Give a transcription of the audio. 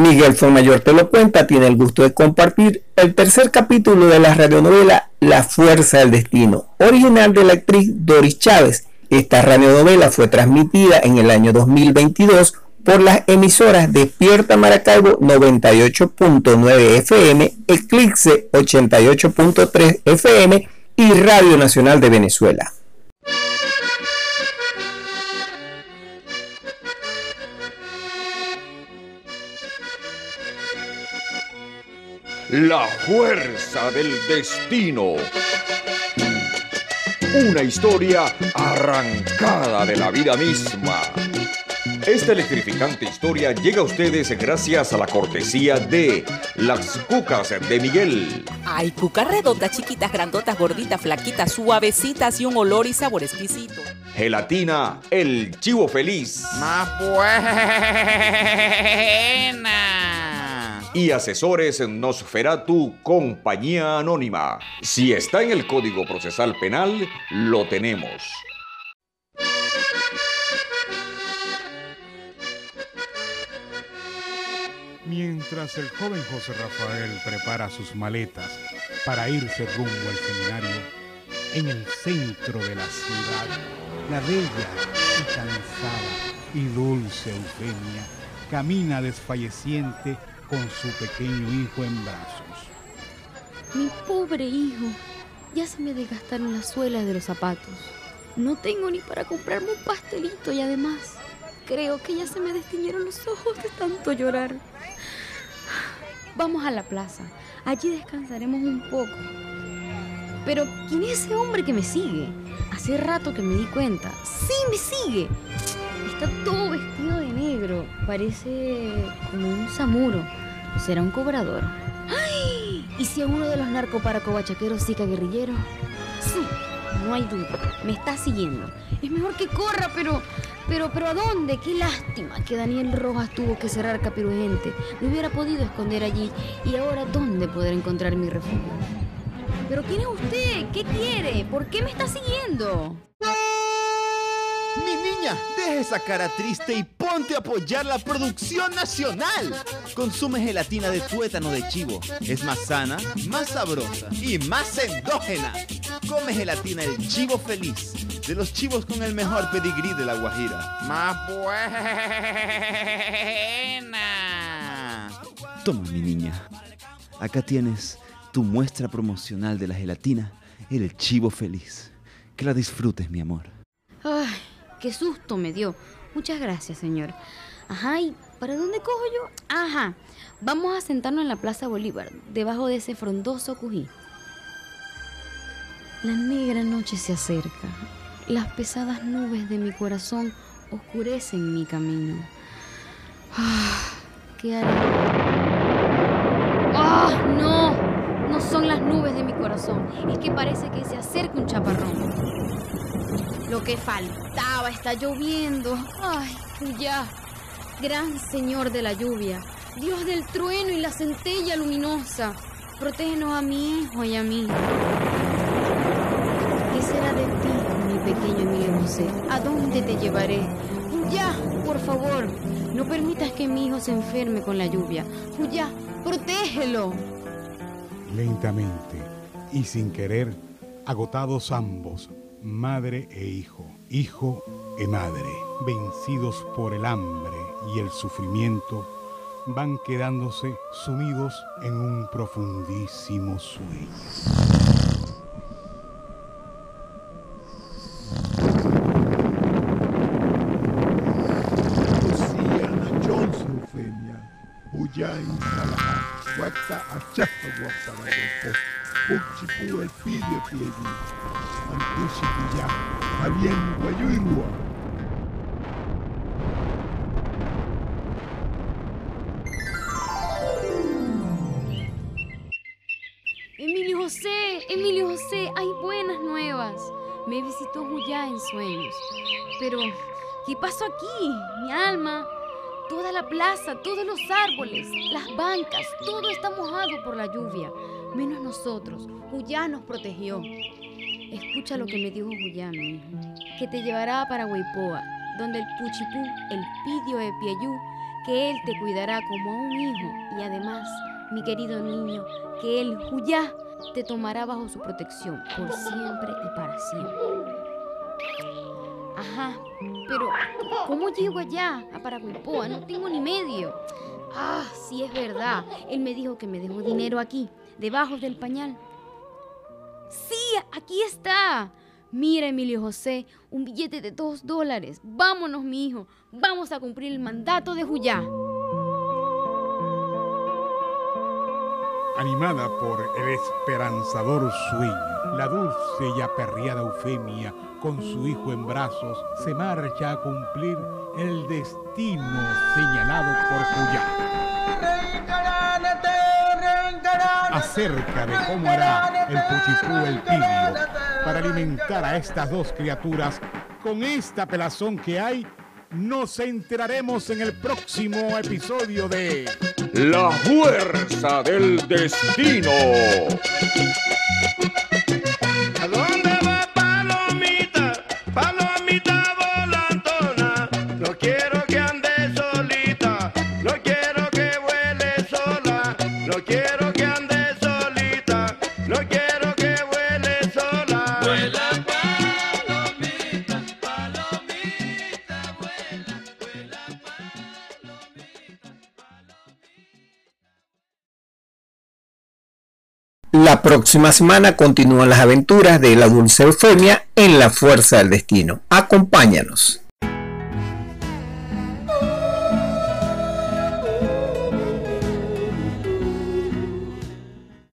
Miguel Mayor te lo cuenta, tiene el gusto de compartir el tercer capítulo de la radionovela La Fuerza del Destino, original de la actriz Doris Chávez. Esta radionovela fue transmitida en el año 2022 por las emisoras Despierta Maracaibo 98.9 FM, Eclipse 88.3 FM y Radio Nacional de Venezuela. La fuerza del destino. Una historia arrancada de la vida misma. Esta electrificante historia llega a ustedes gracias a la cortesía de Las Cucas de Miguel. Ay, cucas redondas, chiquitas, grandotas, gorditas, flaquitas, suavecitas y un olor y sabor exquisito. Gelatina, el chivo feliz. Más buena y asesores Nosferatu Compañía Anónima. Si está en el Código Procesal Penal, lo tenemos. Mientras el joven José Rafael prepara sus maletas para irse rumbo al seminario, en el centro de la ciudad, la bella y cansada y dulce Eugenia camina desfalleciente con su pequeño hijo en brazos. Mi pobre hijo, ya se me desgastaron las suelas de los zapatos. No tengo ni para comprarme un pastelito y además creo que ya se me destiñeron los ojos de tanto llorar. Vamos a la plaza. Allí descansaremos un poco. Pero, ¿quién es ese hombre que me sigue? Hace rato que me di cuenta. ¡Sí, me sigue! Está todo vestido de negro. Parece como un samuro. ¿Será un cobrador? ¡Ay! ¿Y si a uno de los narcoparacobachaqueros sica guerrillero? Sí, no hay duda. Me está siguiendo. Es mejor que corra, pero. Pero, pero ¿a dónde? Qué lástima que Daniel Rojas tuvo que cerrar Capirugente. Me hubiera podido esconder allí. ¿Y ahora dónde poder encontrar mi refugio? ¿Pero quién es usted? ¿Qué quiere? ¿Por qué me está siguiendo? Mi niña, deja esa cara triste y ponte a apoyar la producción nacional. Consume gelatina de tuétano de chivo. Es más sana, más sabrosa y más endógena. Come gelatina del chivo feliz. De los chivos con el mejor pedigrí de la Guajira. Más buena. Toma, mi niña. Acá tienes tu muestra promocional de la gelatina, el chivo feliz. Que la disfrutes, mi amor. Qué susto me dio. Muchas gracias, señor. Ajá, ¿y para dónde cojo yo? Ajá, vamos a sentarnos en la Plaza Bolívar, debajo de ese frondoso cují. La negra noche se acerca. Las pesadas nubes de mi corazón oscurecen mi camino. Ah, ¿Qué haré? ¡Ah, no! Son las nubes de mi corazón. Es que parece que se acerca un chaparrón. Lo que faltaba, está lloviendo. Ay, ya. Gran Señor de la lluvia, Dios del trueno y la centella luminosa, protégenos a mi hijo y a mí. ¿Qué será de ti, mi pequeño Emilio José? ¿A dónde te llevaré? Ya, por favor, no permitas que mi hijo se enferme con la lluvia. Ya, protégelo. Lentamente y sin querer, agotados ambos, madre e hijo, hijo e madre, vencidos por el hambre y el sufrimiento, van quedándose sumidos en un profundísimo sueño. Puchipu el pidio piedi, Antuchipu ya, Habien guayuirua. Emilio José, Emilio José, hay buenas nuevas. Me visitó Juyá en sueños. Pero, ¿qué pasó aquí? Mi alma, toda la plaza, todos los árboles, las bancas, todo está mojado por la lluvia menos nosotros. Huyá nos protegió. Escucha lo que me dijo Huyá, mi hijo, que te llevará para Huipoa, donde el Puchipú, el Pidio de Piayú, que Él te cuidará como a un hijo y además, mi querido niño, que Él, Juyá, te tomará bajo su protección por siempre y para siempre. Ajá, pero ¿cómo llego allá a Paraguaypoa? No tengo ni medio. Ah, sí es verdad. Él me dijo que me dejó dinero aquí, debajo del pañal. Sí, aquí está. Mira, Emilio José, un billete de dos dólares. Vámonos, mi hijo. Vamos a cumplir el mandato de Juyá. Animada por el esperanzador sueño, la dulce y aperreada Eufemia, con su hijo en brazos, se marcha a cumplir el destino señalado por Juyá. Acerca de cómo hará el Puchipú el Pidio para alimentar a estas dos criaturas con esta pelazón que hay, nos enteraremos en el próximo episodio de La fuerza del destino. La próxima semana continúan las aventuras de la dulce Eufemia en la fuerza del destino. Acompáñanos.